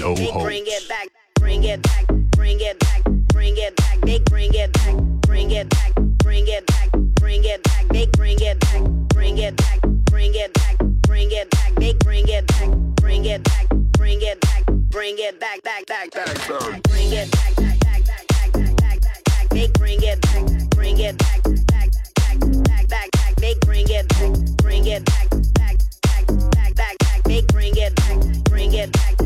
no hope. Bring it back, bring it back, bring it back, bring it back. They bring it back, bring it back, bring it back, bring it back. They bring it back, bring it back, bring it back, bring it back. They bring it back, bring it back, bring it back, bring it back, back, back, back, back. Bring it back, back, back, back, back, back, back, back. They bring it back, bring it back, back, back, back, back, back. They bring it back, bring it back, back, back, back, back. They bring it back, bring it back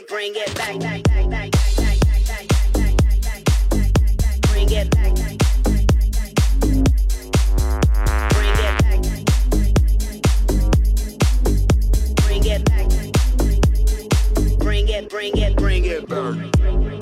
back, back, back, back, bring it back, bring it back, bring it back, bring it, bring it, bring it back.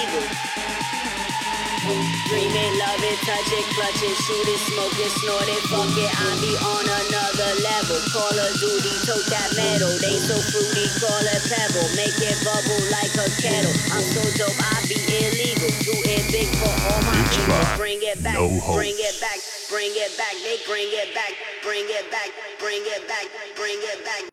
Dreaming, love it, touch it, clutch it. I be on another level. They so fruity, call it pebble. I'm so dope, I be illegal. Dream it, love it, touch it, clutch it, shoot it, smoke it, snort it, fuck it. I be on another level. Call of Duty, tote that metal. They so fruity, call it pebble. Make it bubble like a kettle. I'm so dope, I be illegal. Do it big for all my people. Bring it back, No bring it back, bring it back. They bring it back, bring it back, bring it back, bring it back.